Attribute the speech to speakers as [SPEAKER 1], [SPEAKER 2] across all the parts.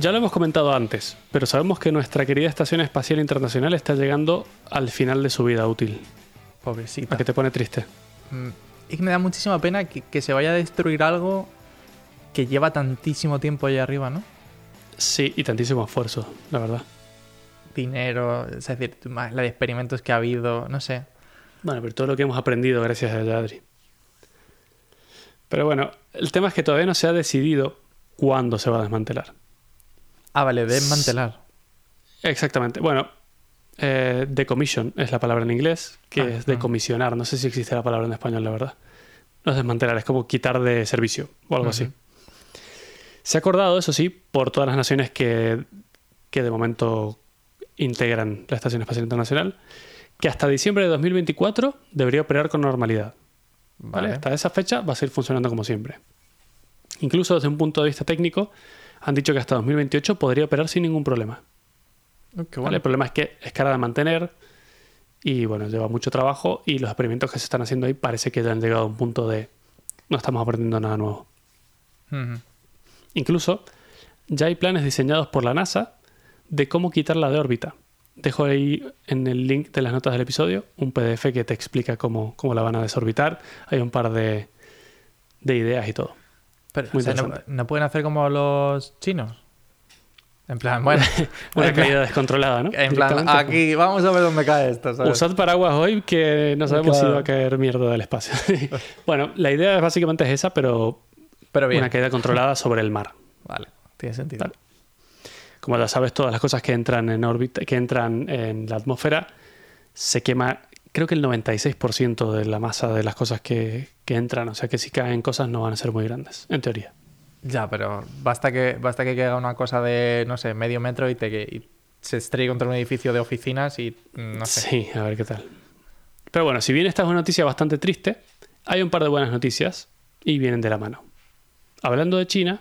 [SPEAKER 1] Ya lo hemos comentado antes, pero sabemos que nuestra querida Estación Espacial Internacional está llegando al final de su vida útil.
[SPEAKER 2] Pobrecita.
[SPEAKER 1] ¿A qué te pone triste?
[SPEAKER 2] Mm, Es que me da muchísima pena que, que se vaya a destruir algo que lleva tantísimo tiempo ahí arriba, ¿no?
[SPEAKER 1] Sí, y tantísimo esfuerzo, la verdad.
[SPEAKER 2] Dinero, es decir, más la de experimentos que ha habido, no sé.
[SPEAKER 1] Bueno, pero todo lo que hemos aprendido gracias a Yadri. Pero bueno, el tema es que todavía no se ha decidido cuándo se va a desmantelar.
[SPEAKER 2] Ah, vale, desmantelar.
[SPEAKER 1] Exactamente. Bueno, eh, decommission es la palabra en inglés, que
[SPEAKER 2] Ah,
[SPEAKER 1] es
[SPEAKER 2] ah.
[SPEAKER 1] decomisionar. No sé si existe la palabra en español, la verdad. No es desmantelar, es como quitar de servicio o algo así. Se ha acordado, eso sí, por todas las naciones que, que de momento integran la Estación Espacial Internacional, que hasta diciembre de 2024 debería operar con normalidad. ¿vale?
[SPEAKER 2] Vale.
[SPEAKER 1] Hasta esa fecha va a seguir funcionando como siempre. Incluso desde un punto de vista técnico, han dicho que hasta 2028 podría operar sin ningún problema.
[SPEAKER 2] Oh, qué
[SPEAKER 1] ¿vale?
[SPEAKER 2] bueno.
[SPEAKER 1] El problema es que es cara de mantener y bueno, lleva mucho trabajo y los experimentos que se están haciendo ahí parece que ya han llegado a un punto de no estamos aprendiendo nada nuevo. Incluso ya hay planes diseñados por la NASA de cómo quitarla de órbita. Dejo ahí en el link de las notas del episodio un PDF que te explica cómo, cómo la van a desorbitar. Hay un par de, de ideas y todo.
[SPEAKER 2] Pero,
[SPEAKER 1] Muy
[SPEAKER 2] o sea, no, pueden hacer como los chinos. En plan, bueno,
[SPEAKER 1] Una
[SPEAKER 2] en plan-
[SPEAKER 1] caída descontrolada, ¿no?
[SPEAKER 2] En plan, aquí vamos a ver dónde cae esto. ¿sabes?
[SPEAKER 1] Usad paraguas hoy que no sabemos si va a caer mierda del espacio. bueno, la idea básicamente es esa, pero
[SPEAKER 2] Pero bien.
[SPEAKER 1] una caída controlada sobre el mar.
[SPEAKER 2] Vale, tiene sentido.
[SPEAKER 1] Vale. Como ya sabes, todas las cosas que entran en órbita, que entran en la atmósfera, se quema, creo que el 96% de la masa de las cosas que, que entran. O sea que si caen cosas no van a ser muy grandes, en teoría.
[SPEAKER 2] Ya, pero basta que, basta que caiga una cosa de, no sé, medio metro y, te, y se estrelle contra un edificio de oficinas y mm, no sé.
[SPEAKER 1] Sí, a ver qué tal. Pero bueno, si bien esta es una noticia bastante triste, hay un par de buenas noticias y vienen de la mano. Hablando de China,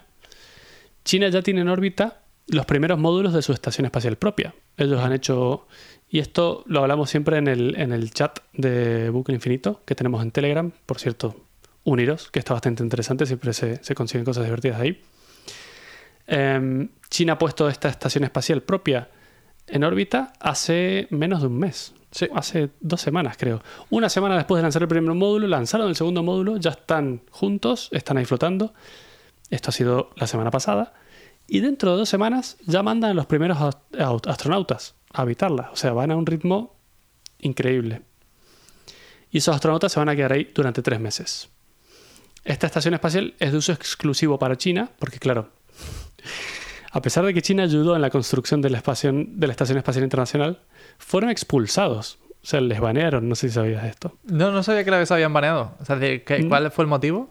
[SPEAKER 1] China ya tiene en órbita los primeros módulos de su estación espacial propia. Ellos han hecho, y esto lo hablamos siempre en el, en el chat de Bucle Infinito que tenemos en Telegram, por cierto, uniros, que está bastante interesante, siempre se, se consiguen cosas divertidas ahí. Em, China ha puesto esta estación espacial propia en órbita hace menos de un mes.
[SPEAKER 2] Sí.
[SPEAKER 1] Hace dos semanas, creo. Una semana después de lanzar el primer módulo, lanzaron el segundo módulo, ya están juntos, están ahí flotando. Esto ha sido la semana pasada. Y dentro de dos semanas ya mandan a los primeros ast- aut- astronautas a habitarla. O sea, van a un ritmo increíble. Y esos astronautas se van a quedar ahí durante tres meses. Esta estación espacial es de uso exclusivo para China, porque claro, a pesar de que China ayudó en la construcción de la, espación- de la Estación Espacial Internacional, fueron expulsados. O sea, les banearon, no sé si sabías esto.
[SPEAKER 2] No, no sabía que la habían baneado. O sea, de- ¿qué-
[SPEAKER 1] Mm.
[SPEAKER 2] ¿cuál fue el motivo?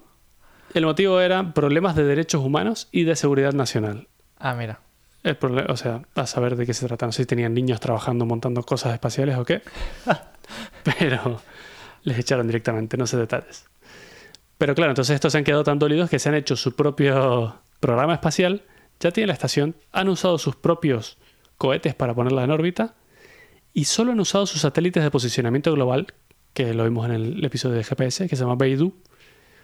[SPEAKER 1] El motivo era problemas de derechos humanos y de seguridad nacional.
[SPEAKER 2] Ah, mira.
[SPEAKER 1] El o sea, a saber de qué se trata. No sé si tenían niños trabajando montando cosas espaciales o qué. Pero les echaron directamente, no sé detalles. Pero claro, entonces estos se han quedado tan dolidos que se han hecho su propio programa espacial, ya tienen la estación, han usado sus propios cohetes para ponerla en órbita y solo han usado sus satélites de posicionamiento global, que lo vimos en el episodio de GPS, que se llama Beidou. O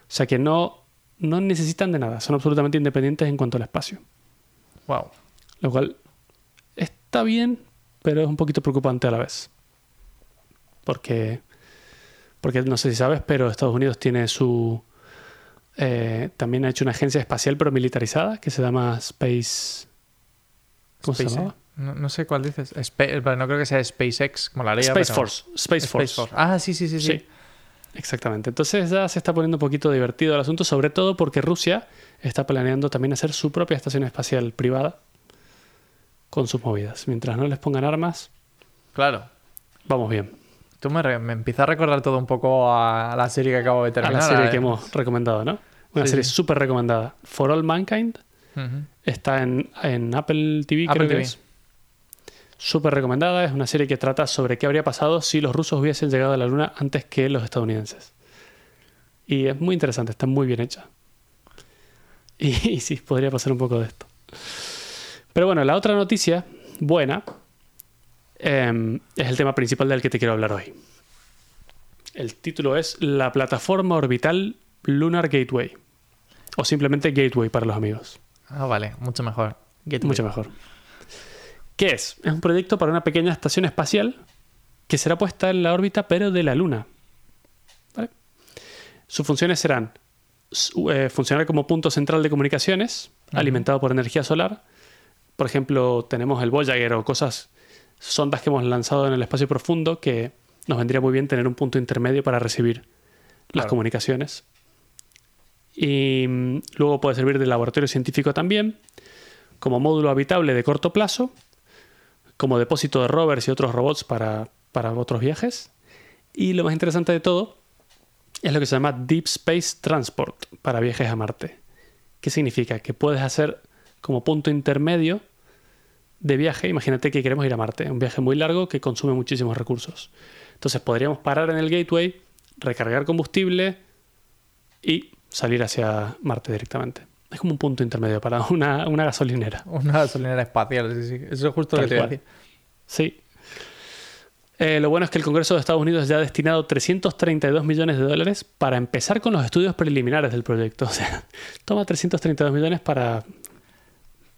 [SPEAKER 1] sea que no, no necesitan de nada, son absolutamente independientes en cuanto al espacio.
[SPEAKER 2] Wow.
[SPEAKER 1] Lo cual está bien, pero es un poquito preocupante a la vez. Porque, porque no sé si sabes, pero Estados Unidos tiene su... eh, también ha hecho una agencia espacial pero militarizada que se llama Space... ¿Cómo se
[SPEAKER 2] Space-
[SPEAKER 1] llamaba?
[SPEAKER 2] No, no sé cuál dices. Spa- pero no creo que sea SpaceX, como la haría.
[SPEAKER 1] Space
[SPEAKER 2] pero-
[SPEAKER 1] Force. Space, Force.
[SPEAKER 2] Ah, sí, sí, sí. sí.
[SPEAKER 1] Sí. Exactamente. Entonces ya se está poniendo un poquito divertido el asunto, sobre todo porque Rusia está planeando también hacer su propia estación espacial privada con sus movidas. Mientras no les pongan armas,
[SPEAKER 2] Claro.
[SPEAKER 1] vamos bien.
[SPEAKER 2] Tú me, me empieza a recordar todo un poco a la serie que acabo de
[SPEAKER 1] a
[SPEAKER 2] terminar.
[SPEAKER 1] la serie
[SPEAKER 2] eh.
[SPEAKER 1] que hemos recomendado, ¿no? Una
[SPEAKER 2] Sí,
[SPEAKER 1] serie
[SPEAKER 2] sí.
[SPEAKER 1] súper recomendada. For All Mankind está en, en Apple TV,
[SPEAKER 2] Apple
[SPEAKER 1] creo que es. Súper recomendada. Es una serie que trata sobre qué habría pasado si los rusos hubiesen llegado a la Luna antes que los estadounidenses. Y es muy interesante, está muy bien hecha. Y, y sí, podría pasar un poco de esto. Pero bueno, la otra noticia buena em, es el tema principal del que te quiero hablar hoy. El título es La plataforma orbital Lunar Gateway. O simplemente Gateway para los amigos.
[SPEAKER 2] Ah, vale, mucho mejor. Gateway.
[SPEAKER 1] Mucho mejor. ¿Qué es? Es un proyecto para una pequeña estación espacial que será puesta en la órbita, pero de la Luna. ¿Vale? Sus funciones serán eh, funcionar como punto central de comunicaciones, alimentado por energía solar. Por ejemplo, tenemos el Voyager o cosas, sondas que hemos lanzado en el espacio profundo que nos vendría muy bien tener un punto intermedio para recibir las comunicaciones. Y mm, luego puede servir de laboratorio científico también, como módulo habitable de corto plazo, como depósito de rovers y otros robots para, para otros viajes. Y lo más interesante de todo es lo que se llama Deep Space Transport para viajes a Marte. ¿Qué significa? Que puedes hacer como punto intermedio de viaje. Imagínate que queremos ir a Marte, un viaje muy largo que consume muchísimos recursos. Entonces podríamos parar en el gateway, recargar combustible y salir hacia Marte directamente. Es como un punto intermedio para una, una gasolinera.
[SPEAKER 2] Una gasolinera espacial, sí, sí. Eso es justo lo
[SPEAKER 1] Tal
[SPEAKER 2] que te.
[SPEAKER 1] Sí. Eh, lo bueno es que el Congreso de Estados Unidos ya ha destinado 332 millones de dólares para empezar con los estudios preliminares del proyecto. O sea, toma 332 millones para,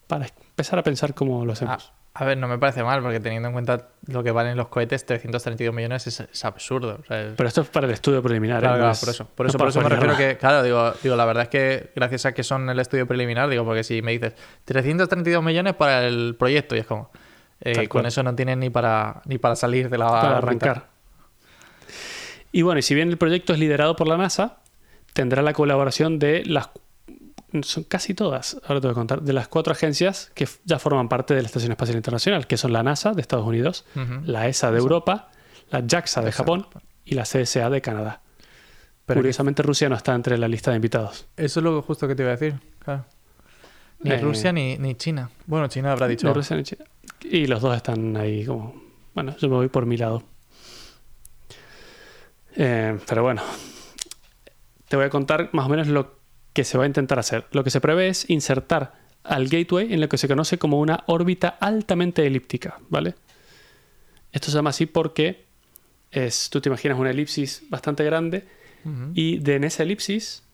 [SPEAKER 1] para empezar a pensar cómo lo
[SPEAKER 2] Ah,
[SPEAKER 1] hacemos.
[SPEAKER 2] a ver, no me parece mal, porque teniendo en cuenta lo que valen los cohetes, 332 millones es, es absurdo. o sea, es-
[SPEAKER 1] Pero esto es para el estudio preliminar.
[SPEAKER 2] Claro,
[SPEAKER 1] ¿eh?
[SPEAKER 2] Claro, por eso. Por eso,
[SPEAKER 1] para
[SPEAKER 2] por eso me refiero que, claro, digo, digo, la verdad es que gracias a que son el estudio preliminar, digo, porque si me dices 332 millones para el proyecto, y es como, eh, con eso no tienen ni para, ni para salir de la
[SPEAKER 1] para arrancar. Y bueno, y si bien el proyecto es liderado por la NASA, tendrá la colaboración de las son casi todas, ahora te voy a contar, de las cuatro agencias que ya forman parte de la Estación Espacial Internacional, que son la NASA de Estados Unidos, la ESA de Europa, la JAXA de Japón y la CSA de Canadá.
[SPEAKER 2] Pero
[SPEAKER 1] Curiosamente Rusia no está entre la lista de invitados.
[SPEAKER 2] Eso es lo justo que te iba a decir. claro. Ni
[SPEAKER 1] Eh,
[SPEAKER 2] Rusia ni, ni China. Bueno, China habrá dicho.
[SPEAKER 1] Ni Rusia ni China. Y los dos están ahí como... Bueno, yo me voy por mi lado. Eh, pero bueno, te voy a contar más o menos lo que se va a intentar hacer. Lo que se prevé es insertar al gateway en lo que se conoce como una órbita altamente elíptica, ¿vale? Esto se llama así porque es, tú te imaginas una elipsis bastante grande y de en esa elipsis,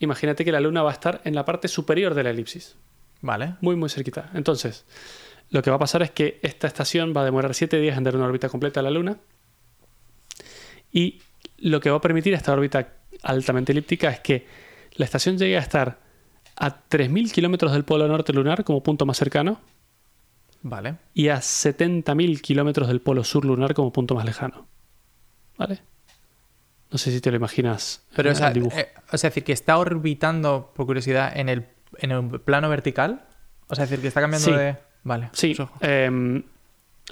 [SPEAKER 1] imagínate que la Luna va a estar en la parte superior de la elipsis
[SPEAKER 2] Vale.
[SPEAKER 1] muy muy cerquita. Entonces, lo que va a pasar es que esta estación va a demorar 7 días en dar una órbita completa a la Luna. Y lo que va a permitir esta órbita altamente elíptica es que la estación llegue a estar a 3.000 kilómetros del polo norte lunar como punto más cercano
[SPEAKER 2] Vale.
[SPEAKER 1] y a 70.000 kilómetros del polo sur lunar como punto más lejano. ¿Vale? No sé si te lo imaginas
[SPEAKER 2] Pero, o sea, eh, o sea, es decir, que está orbitando, por curiosidad, en el, en el plano vertical. O sea, es decir, que está cambiando
[SPEAKER 1] Sí.
[SPEAKER 2] de. Vale.
[SPEAKER 1] Sí, em,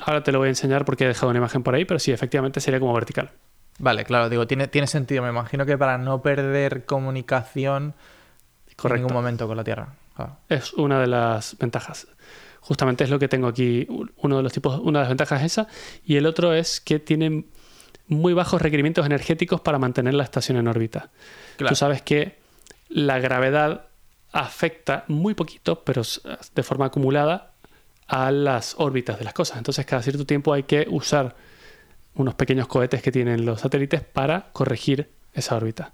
[SPEAKER 1] ahora te lo voy a enseñar porque he dejado una imagen por ahí, pero sí, efectivamente sería como vertical.
[SPEAKER 2] Vale, claro, digo, tiene, tiene sentido. Me imagino que para no perder comunicación en ningún momento con la Tierra. Claro.
[SPEAKER 1] Es una de las ventajas. Justamente es lo que tengo aquí. Uno de los tipos, una de las ventajas es esa. Y el otro es que tienen muy bajos requerimientos energéticos para mantener la estación en órbita.
[SPEAKER 2] Claro.
[SPEAKER 1] Tú sabes que la gravedad afecta muy poquito, pero de forma acumulada, a las órbitas de las cosas. Entonces, cada cierto tiempo hay que usar unos pequeños cohetes que tienen los satélites para corregir esa órbita.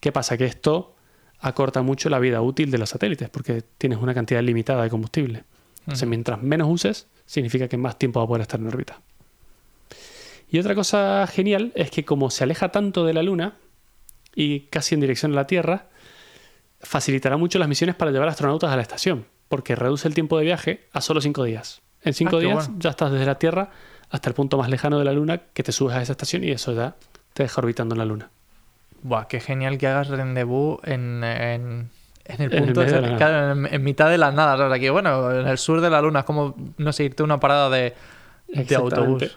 [SPEAKER 1] ¿Qué pasa? Que esto acorta mucho la vida útil de los satélites porque tienes una cantidad limitada de combustible. Entonces,
[SPEAKER 2] Ujú.
[SPEAKER 1] mientras menos uses, significa que más tiempo va a poder estar en órbita. Y otra cosa genial es que como se aleja tanto de la Luna y casi en dirección a la Tierra, facilitará mucho las misiones para llevar astronautas a la estación, porque reduce el tiempo de viaje a solo cinco días. En cinco
[SPEAKER 2] Ah,
[SPEAKER 1] días
[SPEAKER 2] bueno.
[SPEAKER 1] ya estás desde la Tierra hasta el punto más lejano de la Luna que te subes a esa estación y eso ya te deja orbitando en la Luna.
[SPEAKER 2] Buah, qué genial que hagas rendezvous en, en, en el
[SPEAKER 1] En el
[SPEAKER 2] punto,
[SPEAKER 1] medio de nada.
[SPEAKER 2] claro, en, en mitad de la nada. Sea, que bueno, en el sur de la luna es como, no sé, irte a una parada de, de autobús.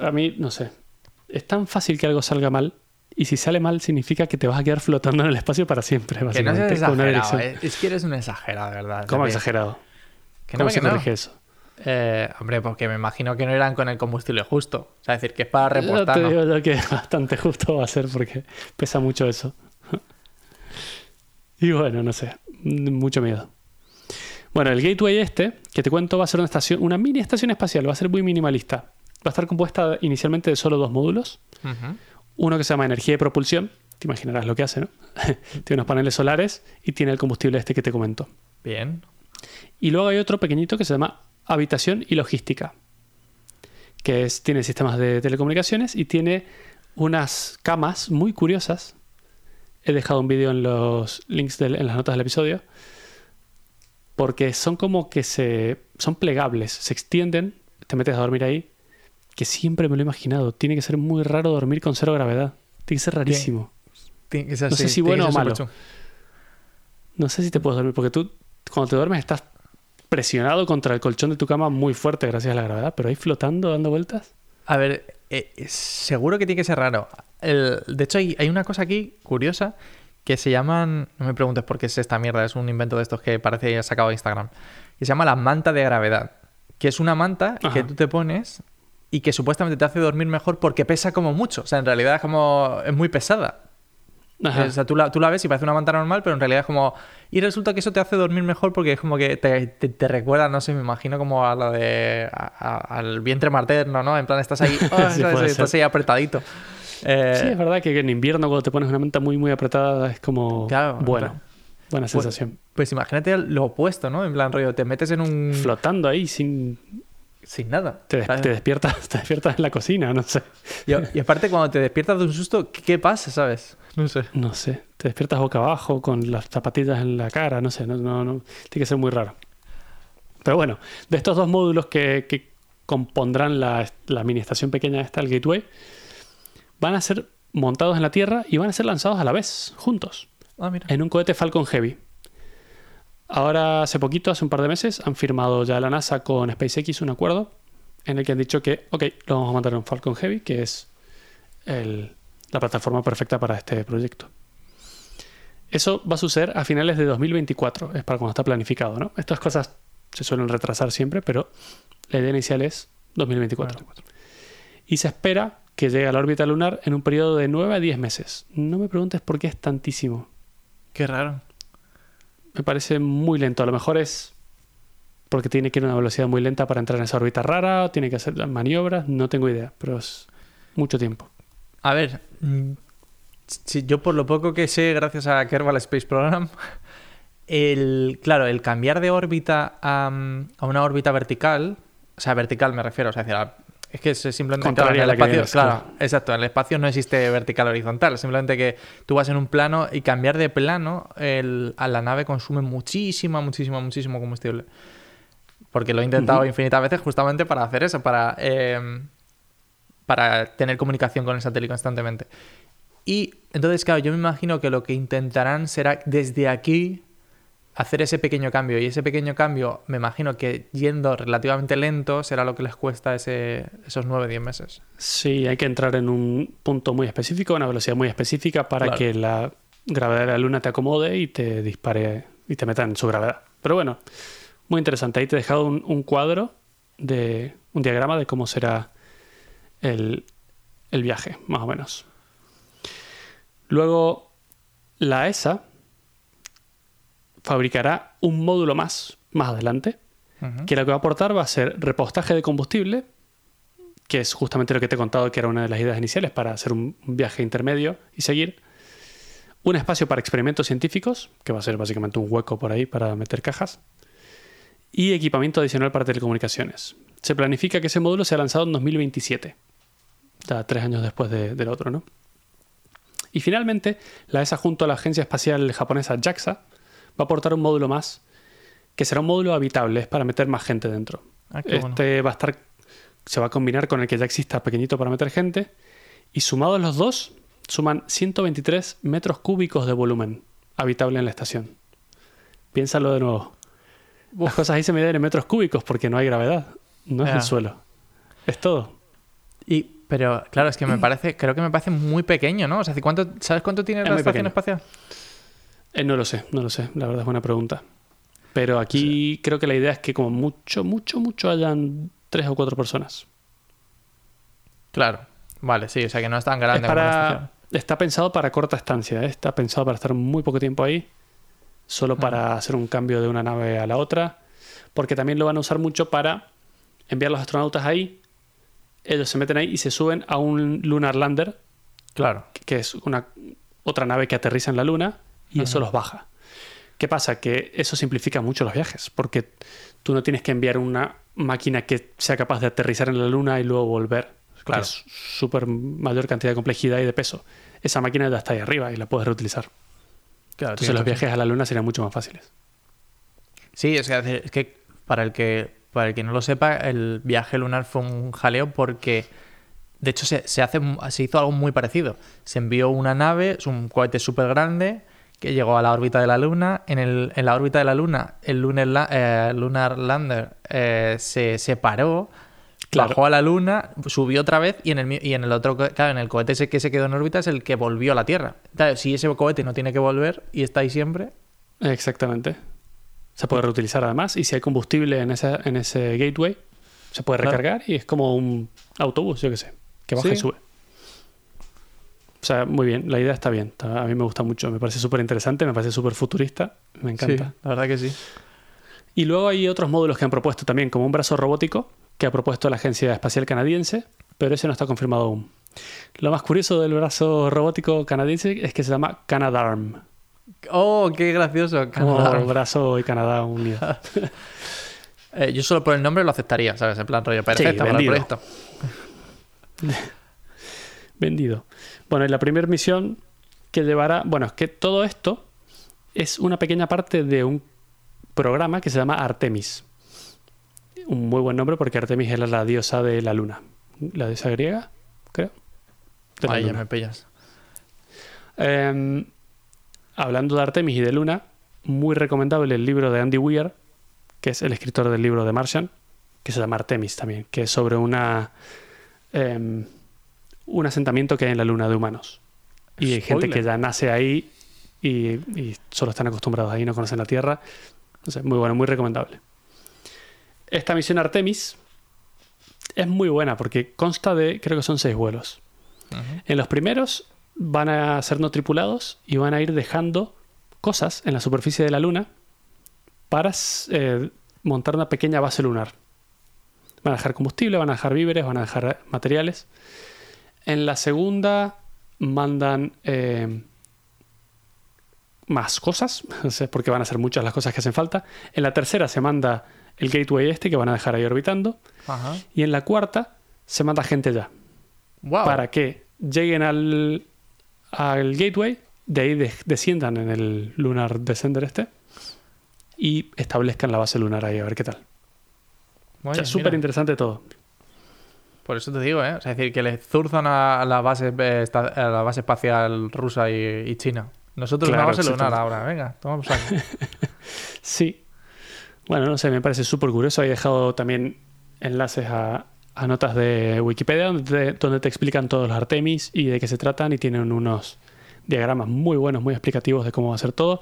[SPEAKER 1] A mí, no sé. Es tan fácil que algo salga mal y si sale mal significa que te vas a quedar flotando en el espacio para siempre,
[SPEAKER 2] Que no
[SPEAKER 1] básicamente.
[SPEAKER 2] seas
[SPEAKER 1] con una
[SPEAKER 2] exagerado, eh. es que eres un exagerado, de verdad.
[SPEAKER 1] ¿Cómo
[SPEAKER 2] Es
[SPEAKER 1] exagerado?
[SPEAKER 2] Que no,
[SPEAKER 1] ¿Cómo
[SPEAKER 2] que
[SPEAKER 1] se
[SPEAKER 2] no.
[SPEAKER 1] corrige eso?
[SPEAKER 2] Eh, hombre, porque me imagino que no eran con el combustible justo. O sea, decir, que es para
[SPEAKER 1] Yo
[SPEAKER 2] repostar.
[SPEAKER 1] te yo que bastante justo va a ser porque pesa mucho eso. Y bueno, no sé, mucho miedo. Bueno, el gateway este, que te cuento, va a ser una estación, una mini estación espacial, va a ser muy minimalista. Va a estar compuesta inicialmente de solo dos módulos. Uno que se llama energía y propulsión, te imaginarás lo que hace, ¿no? tiene unos paneles solares y tiene el combustible este que te comento.
[SPEAKER 2] Bien.
[SPEAKER 1] Y luego hay otro pequeñito que se llama Habitación y Logística, que es, tiene sistemas de telecomunicaciones y tiene unas camas muy curiosas. He dejado un vídeo en los links del- en las notas del episodio. Porque son como que se. son plegables, se extienden, te metes a dormir ahí. Que siempre me lo he imaginado. Tiene que ser muy raro dormir con cero gravedad. Tiene que ser rarísimo.
[SPEAKER 2] Tiene que ser
[SPEAKER 1] No sé si bueno o malo. No sé si te puedes dormir, porque tú cuando te duermes estás presionado contra el colchón de tu cama muy fuerte gracias a la gravedad, pero ahí flotando, dando vueltas.
[SPEAKER 2] A ver, eh, seguro que tiene que ser raro. El- de hecho, hay, hay una cosa aquí curiosa que se llaman. No me preguntes por qué es esta mierda, es un invento de estos que parece que sacado de Instagram. Que se llama la manta de gravedad. Que es una manta que tú te pones y que supuestamente te hace dormir mejor porque pesa como mucho. O sea, en realidad es como. es muy pesada.
[SPEAKER 1] Ajá.
[SPEAKER 2] O sea, tú la, tú la ves y parece una manta normal, pero en realidad es como. Y resulta que eso te hace dormir mejor porque es como que te, te- te recuerda, no sé, me imagino como a lo de. a- a- al vientre materno, ¿no? En plan, estás ahí. ah,
[SPEAKER 1] Sí,
[SPEAKER 2] estás
[SPEAKER 1] ser.
[SPEAKER 2] ahí apretadito. Eh,
[SPEAKER 1] Sí, es verdad que en invierno cuando te pones una manta muy muy apretada es como
[SPEAKER 2] Claro,
[SPEAKER 1] bueno, buena sensación.
[SPEAKER 2] Pues imagínate lo opuesto, ¿no? En plan, rollo, te metes en un.
[SPEAKER 1] Flotando ahí sin
[SPEAKER 2] Sin nada.
[SPEAKER 1] te, des- te despiertas, te despiertas en la cocina, no sé.
[SPEAKER 2] Y, y aparte, cuando te despiertas de un susto, ¿qué, qué pasa, sabes? No sé.
[SPEAKER 1] No sé, te despiertas boca abajo con las zapatillas en la cara, no sé, no, no, no- tiene que ser muy raro. Pero bueno, de estos dos módulos que, que compondrán la, la mini estación pequeña esta, el Gateway, van a ser montados en la Tierra y van a ser lanzados a la vez, juntos,
[SPEAKER 2] Ah, mira.
[SPEAKER 1] en un cohete Falcon Heavy. Ahora, hace poquito, hace un par de meses, han firmado ya la NASA con SpaceX un acuerdo en el que han dicho que, ok, lo vamos a mandar en un Falcon Heavy, que es el- la plataforma perfecta para este proyecto. Eso va a suceder a finales de 2024, es para cuando está planificado, ¿no? Estas cosas se suelen retrasar siempre, pero la idea inicial es 2024. Y se espera que llegue a la órbita lunar en un periodo de 9 a 10 meses. No me preguntes por qué es tantísimo.
[SPEAKER 2] Qué raro.
[SPEAKER 1] Me parece muy lento. A lo mejor es porque tiene que ir a una velocidad muy lenta para entrar en esa órbita rara, o tiene que hacer maniobras, no tengo idea, pero es mucho tiempo.
[SPEAKER 2] A ver, mm, si yo por lo poco que sé, gracias a Kerbal Space Program, el, claro, el cambiar de órbita a, mm, a una órbita vertical, o sea, vertical me refiero, o sea, hacia la- es que es simplemente
[SPEAKER 1] Contraria
[SPEAKER 2] claro, el espacio, claro,
[SPEAKER 1] claro.
[SPEAKER 2] exacto, en el espacio no existe vertical o horizontal, simplemente que tú vas en un plano y cambiar de plano el- a la nave consume muchísimo, muchísimo, muchísimo combustible. Porque lo he intentado infinitas veces justamente para hacer eso, para, eh, para tener comunicación con el satélite constantemente. Y entonces, claro, yo me imagino que lo que intentarán será desde aquí hacer ese pequeño cambio. Y ese pequeño cambio, me imagino que yendo relativamente lento será lo que les cuesta ese, esos 9-10 meses.
[SPEAKER 1] Sí, hay que entrar en un punto muy específico, una velocidad muy específica para
[SPEAKER 2] Claro.
[SPEAKER 1] que la gravedad de la Luna te acomode y te dispare y te meta en su gravedad. Pero bueno, muy interesante. Ahí te he dejado un, un cuadro de un diagrama de cómo será el, el viaje, más o menos. Luego, la ESA fabricará un módulo más más adelante que lo que va a aportar va a ser repostaje de combustible, que es justamente lo que te he contado que era una de las ideas iniciales para hacer un viaje intermedio y seguir. Un espacio para experimentos científicos, que va a ser básicamente un hueco por ahí para meter cajas. Y equipamiento adicional para telecomunicaciones. Se planifica que ese módulo sea lanzado en 2027, ya tres años después de- del otro, ¿no? Y finalmente, la ESA junto a la agencia espacial japonesa JAXA va a aportar un módulo más, que será un módulo habitable, es para meter más gente dentro.
[SPEAKER 2] Ah, bueno.
[SPEAKER 1] Este va a estar, se va a combinar con el que ya exista pequeñito para meter gente. Y sumados los dos, suman 123 metros cúbicos de volumen habitable en la estación. Piénsalo de nuevo. Las cosas ahí se miden en metros cúbicos porque no hay gravedad. No es
[SPEAKER 2] Ya.
[SPEAKER 1] el suelo. Es todo.
[SPEAKER 2] Y, pero claro, es que me parece, creo que me parece muy pequeño, ¿no? O sea, ¿cuánto, ¿sabes cuánto tiene
[SPEAKER 1] Es
[SPEAKER 2] la estación
[SPEAKER 1] pequeño.
[SPEAKER 2] espacial?
[SPEAKER 1] Eh, no lo sé, no lo sé. La verdad es buena pregunta. Pero aquí creo que la idea es que como mucho, mucho, mucho hayan tres o cuatro personas.
[SPEAKER 2] Claro. Vale, sí, o sea que no es tan grande
[SPEAKER 1] Es
[SPEAKER 2] como la
[SPEAKER 1] para,
[SPEAKER 2] estación.
[SPEAKER 1] está pensado para corta estancia, ¿eh? está pensado para estar muy poco tiempo ahí, solo para hacer un cambio de una nave a la otra, porque también lo van a usar mucho para enviar los astronautas ahí, ellos se meten ahí y se suben a un Lunar Lander,
[SPEAKER 2] Claro.
[SPEAKER 1] que es una otra nave que aterriza en la Luna, y eso los baja. ¿Qué pasa? Que eso simplifica mucho los viajes, porque tú no tienes que enviar una máquina que sea capaz de aterrizar en la Luna y luego volver.
[SPEAKER 2] Claro.
[SPEAKER 1] Que es súper mayor cantidad de complejidad y de peso. Esa máquina ya está ahí arriba y la puedes reutilizar.
[SPEAKER 2] Claro,
[SPEAKER 1] Entonces los viajes a la Luna serían mucho más fáciles.
[SPEAKER 2] Sí, es que, es que para el que para el que no lo sepa, el viaje lunar fue un jaleo porque de hecho se, se hace se hizo algo muy parecido. Se envió una nave, es un cohete súper grande que llegó a la órbita de la Luna. En, el, en la órbita de la Luna, el Lunar, eh, Lunar Lander eh, se separó,
[SPEAKER 1] Claro.
[SPEAKER 2] bajó a la Luna, subió otra vez y en el, y en el otro, claro, en el cohete ese que se quedó en órbita es el que volvió a la Tierra. Claro, si ese cohete no tiene que volver y está ahí siempre,
[SPEAKER 1] Exactamente. Se puede reutilizar además y si hay combustible en, esa, en ese gateway, se puede
[SPEAKER 2] Claro.
[SPEAKER 1] recargar y es como un autobús, yo qué sé, que baja
[SPEAKER 2] Sí.
[SPEAKER 1] y sube. O sea, muy bien, la idea está bien. A mí me gusta mucho, me parece súper interesante, me parece súper futurista, me encanta.
[SPEAKER 2] Sí, la verdad que sí.
[SPEAKER 1] Y luego hay otros módulos que han propuesto también, como un brazo robótico que ha propuesto la Agencia Espacial Canadiense, pero ese no está confirmado aún. Lo más curioso del brazo robótico canadiense es que se llama Canadarm,
[SPEAKER 2] Oh, qué gracioso.
[SPEAKER 1] como
[SPEAKER 2] Canadá.
[SPEAKER 1] brazo y Canadá unidos.
[SPEAKER 2] Eh, yo solo por el nombre lo aceptaría, ¿sabes? En plan rollo perfecto para el
[SPEAKER 1] vendido.
[SPEAKER 2] proyecto.
[SPEAKER 1] Vendido. Bueno, y la primera misión que llevará, bueno, es que todo esto es una pequeña parte de un programa que se llama Artemis. Un muy buen nombre porque Artemis era la diosa de la luna. La diosa griega, creo.
[SPEAKER 2] Ahí ya me pillas.
[SPEAKER 1] Eh, hablando de Artemis y de Luna, muy recomendable el libro de Andy Weir, que es el escritor del libro de Martian, que se llama Artemis también, que es sobre una eh, un asentamiento que hay en la Luna de humanos. Y hay gente que ya nace ahí y, y solo están acostumbrados ahí, no conocen la Tierra. Sé, muy bueno, muy recomendable. Esta misión Artemis es muy buena porque consta de, creo que son seis vuelos. En los primeros van a ser no tripulados y van a ir dejando cosas en la superficie de la Luna para eh, montar una pequeña base lunar. Van a dejar combustible, van a dejar víveres, van a dejar materiales. En la segunda mandan eh, más cosas, porque van a ser muchas las cosas que hacen falta. En la tercera se manda el gateway este que van a dejar ahí orbitando.
[SPEAKER 2] Ajá.
[SPEAKER 1] Y en la cuarta se manda gente ya
[SPEAKER 2] Wow.
[SPEAKER 1] para que lleguen al, al gateway, de ahí de- desciendan en el Lunar Descender este y establezcan la base lunar ahí, a ver qué tal. O
[SPEAKER 2] Oye,
[SPEAKER 1] sea, súper interesante todo.
[SPEAKER 2] Por eso te digo, ¿eh? O sea, es decir, que le zurzan a la base, eh, a la base espacial rusa y, y china. Nosotros
[SPEAKER 1] Claro,
[SPEAKER 2] una base lunar ahora, venga, tomamos aquí.
[SPEAKER 1] Sí. Bueno, no sé, me parece súper curioso. He dejado también enlaces a, a notas de Wikipedia donde te, explican todos los Artemis y de qué se tratan y tienen unos diagramas muy buenos, muy explicativos de cómo va a ser todo.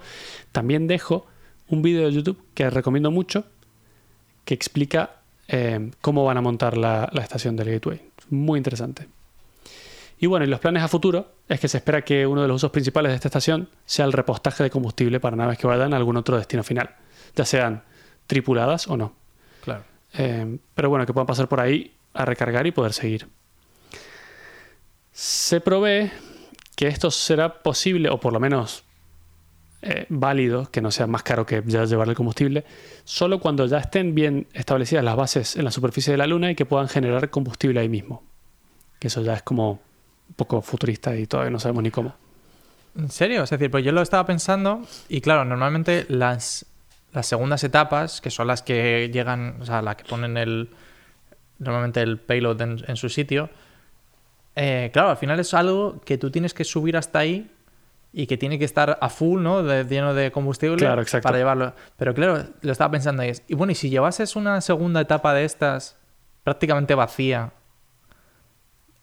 [SPEAKER 1] También dejo un vídeo de YouTube que recomiendo mucho que explica eh, cómo van a montar la, la estación del Gateway. Muy interesante. Y bueno, y los planes a futuro es que se espera que uno de los usos principales de esta estación sea el repostaje de combustible para naves que vayan a algún otro destino final, ya sean tripuladas o no.
[SPEAKER 2] claro.
[SPEAKER 1] Eh, pero bueno, que puedan pasar por ahí a recargar y poder seguir. Se provee que esto será posible, o por lo menos eh, válido, que no sea más caro que ya llevar el combustible, solo cuando ya estén bien establecidas las bases en la superficie de la Luna y que puedan generar combustible ahí mismo. Que eso ya es como un poco futurista y todavía no sabemos ni cómo.
[SPEAKER 2] ¿En serio? Es decir, pues yo lo estaba pensando y claro, normalmente las, las segundas etapas, que son las que llegan, o sea, las que ponen el normalmente el payload en, en su sitio, eh, claro, al final es algo que tú tienes que subir hasta ahí y que tiene que estar a full, ¿no? De- lleno de combustible
[SPEAKER 1] Claro,
[SPEAKER 2] para llevarlo. Pero claro, lo estaba pensando ahí. Y bueno, y si llevases una segunda etapa de estas prácticamente vacía,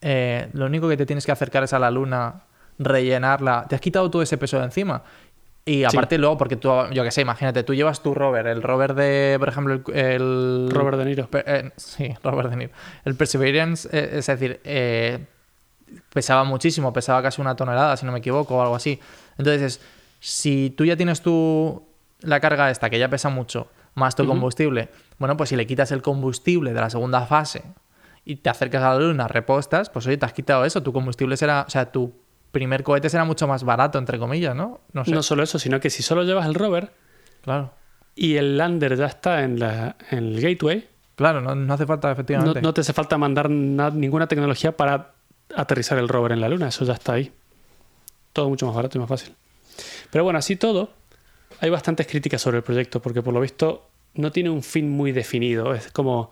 [SPEAKER 2] eh, lo único que te tienes que acercar es a la luna, rellenarla, te has quitado todo ese peso de encima. Y aparte luego, porque tú, yo qué sé, imagínate, tú llevas tu rover, el rover de, por ejemplo, el... el-
[SPEAKER 1] Robert De Niro.
[SPEAKER 2] Eh, sí, Robert De Niro. El Perseverance, eh, es decir, eh, pesaba muchísimo, pesaba casi una tonelada, si no me equivoco, o algo así. Entonces, es, si tú ya tienes tu, la carga esta, que ya pesa mucho, más tu combustible, bueno, pues si le quitas el combustible de la segunda fase y te acercas a la luna, repostas, pues oye, te has quitado eso, tu combustible será, o sea, tu primer cohete será mucho más barato, entre comillas, ¿no? No sé.
[SPEAKER 1] No solo eso, sino que si solo llevas el rover,
[SPEAKER 2] Claro.
[SPEAKER 1] y el lander ya está en, la, en el gateway,
[SPEAKER 2] Claro, no, no hace falta,
[SPEAKER 1] no,
[SPEAKER 2] efectivamente.
[SPEAKER 1] no te hace falta mandar na- ninguna tecnología para aterrizar el rover en la luna, eso ya está ahí. Todo mucho más barato y más fácil. Pero bueno, así todo, hay bastantes críticas sobre el proyecto, porque por lo visto no tiene un fin muy definido. Es como,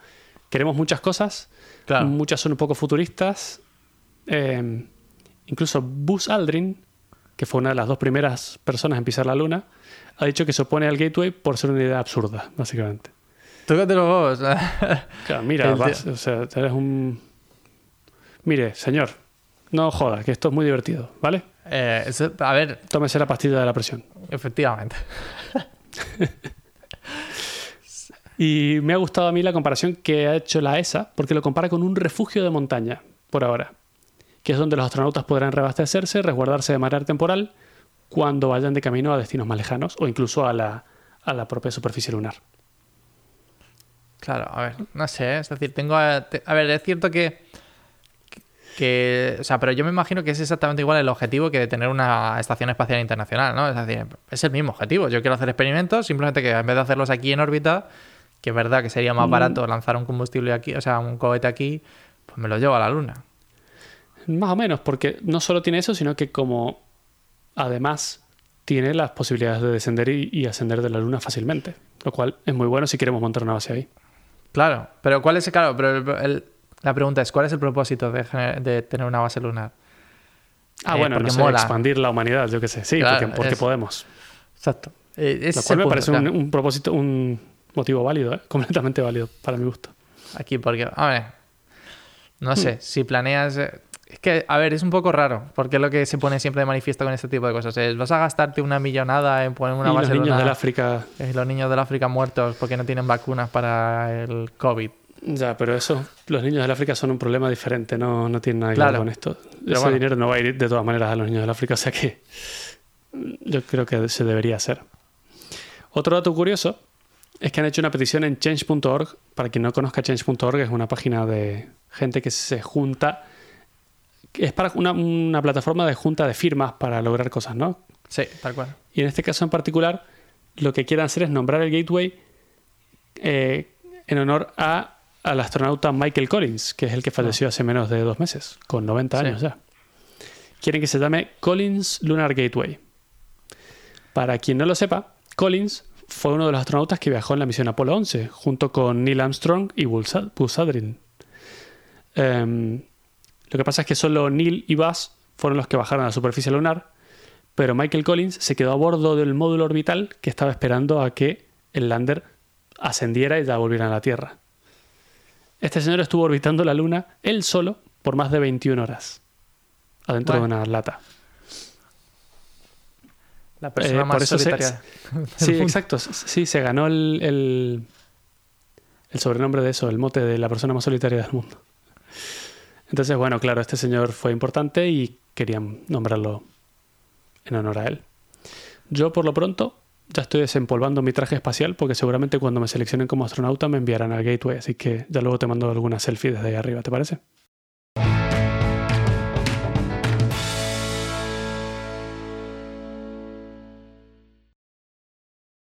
[SPEAKER 1] queremos muchas cosas,
[SPEAKER 2] Claro.
[SPEAKER 1] muchas son un poco futuristas. eh, incluso Buzz Aldrin, que fue una de las dos primeras personas en pisar la luna, ha dicho que se opone al gateway por ser una idea absurda, básicamente.
[SPEAKER 2] Tócate los huevos.
[SPEAKER 1] Claro, mira, vas, o sea, eres un... Mire, señor, no joda, que esto es muy divertido, ¿vale?
[SPEAKER 2] Eh, eso- a ver,
[SPEAKER 1] Tómese la pastilla de la presión.
[SPEAKER 2] efectivamente.
[SPEAKER 1] Y me ha gustado a mí la comparación que ha hecho la ESA, porque lo compara con un refugio de montaña, por ahora, que es donde los astronautas podrán reabastecerse, resguardarse de manera temporal cuando vayan de camino a destinos más lejanos o incluso a la, a la propia superficie lunar.
[SPEAKER 2] Claro, a ver, no sé, es decir, tengo... A, te- a ver, es cierto que, que... O sea, pero yo me imagino que es exactamente igual el objetivo que de tener una estación espacial internacional, ¿no? Es decir, es el mismo objetivo. Yo quiero hacer experimentos, simplemente que en vez de hacerlos aquí en órbita, que es verdad que sería más
[SPEAKER 1] Mm.
[SPEAKER 2] barato lanzar un combustible aquí, o sea, un cohete aquí, pues me lo llevo a la Luna.
[SPEAKER 1] Más o menos, porque no solo tiene eso, sino que como además tiene las posibilidades de descender y, y ascender de la Luna fácilmente, lo cual es muy bueno si queremos montar una base ahí.
[SPEAKER 2] Claro, pero ¿cuál es. Claro, pero el- el- la pregunta es, ¿cuál es el propósito de, tener una base lunar?
[SPEAKER 1] Ah,
[SPEAKER 2] Eh,
[SPEAKER 1] bueno, no sé,
[SPEAKER 2] mola.
[SPEAKER 1] expandir la humanidad, yo qué sé. Sí,
[SPEAKER 2] Claro,
[SPEAKER 1] porque, podemos.
[SPEAKER 2] Exacto. Eh,
[SPEAKER 1] Lo cual me
[SPEAKER 2] punto,
[SPEAKER 1] parece un,
[SPEAKER 2] claro.
[SPEAKER 1] un propósito, un motivo válido, ¿eh? completamente válido para mi gusto.
[SPEAKER 2] Aquí, porque, a ver, no sé, si planeas... eh, Es que, a ver, es un poco raro, porque es lo que se pone siempre de manifiesto con este tipo de cosas. Es, vas a gastarte una millonada en poner una
[SPEAKER 1] y los
[SPEAKER 2] base
[SPEAKER 1] niños
[SPEAKER 2] lunar,
[SPEAKER 1] del África,
[SPEAKER 2] y los niños del África muertos porque no tienen vacunas para el COVID.
[SPEAKER 1] ya, pero eso, los niños del África son un problema diferente, no, no tienen nada que
[SPEAKER 2] Claro.
[SPEAKER 1] ver con esto.
[SPEAKER 2] Pero
[SPEAKER 1] Ese
[SPEAKER 2] bueno.
[SPEAKER 1] dinero no va a ir de todas maneras a los niños del África, o sea que yo creo que se debería hacer. Otro dato curioso es que han hecho una petición en change.org. Para quien no conozca change.org, es una página de gente que se junta. Es para una, una plataforma de junta de firmas para lograr cosas, ¿no?
[SPEAKER 2] Sí, tal cual.
[SPEAKER 1] Y en este caso en particular, lo que quieren hacer es nombrar el gateway eh, en honor a, al astronauta Michael Collins, que es el que falleció hace menos de dos meses, con 90
[SPEAKER 2] Sí.
[SPEAKER 1] años ya. Quieren que se llame Collins Lunar Gateway. Para quien no lo sepa, Collins fue uno de los astronautas que viajó en la misión Apolo 11, junto con Neil Armstrong y Buzz Aldrin. Em, lo que pasa es que solo Neil y Buzz fueron los que bajaron a la superficie lunar, pero Michael Collins se quedó a bordo del módulo orbital que estaba esperando a que el lander ascendiera y ya volviera a la Tierra. Este señor estuvo orbitando la Luna él solo por más de 21 horas, adentro
[SPEAKER 2] Bueno.
[SPEAKER 1] de una lata.
[SPEAKER 2] La persona
[SPEAKER 1] Eh,
[SPEAKER 2] más
[SPEAKER 1] por eso se-
[SPEAKER 2] solitaria. del
[SPEAKER 1] Sí, exacto. Sí, se ganó el, el, el sobrenombre de eso, el mote de la persona más solitaria del mundo. Entonces, bueno, claro, este señor fue importante y querían nombrarlo en honor a él. Yo, por lo pronto, ya estoy desempolvando mi traje espacial porque seguramente cuando me seleccionen como astronauta me enviarán al Gateway, así que ya luego te mando alguna selfie desde ahí arriba, ¿te parece?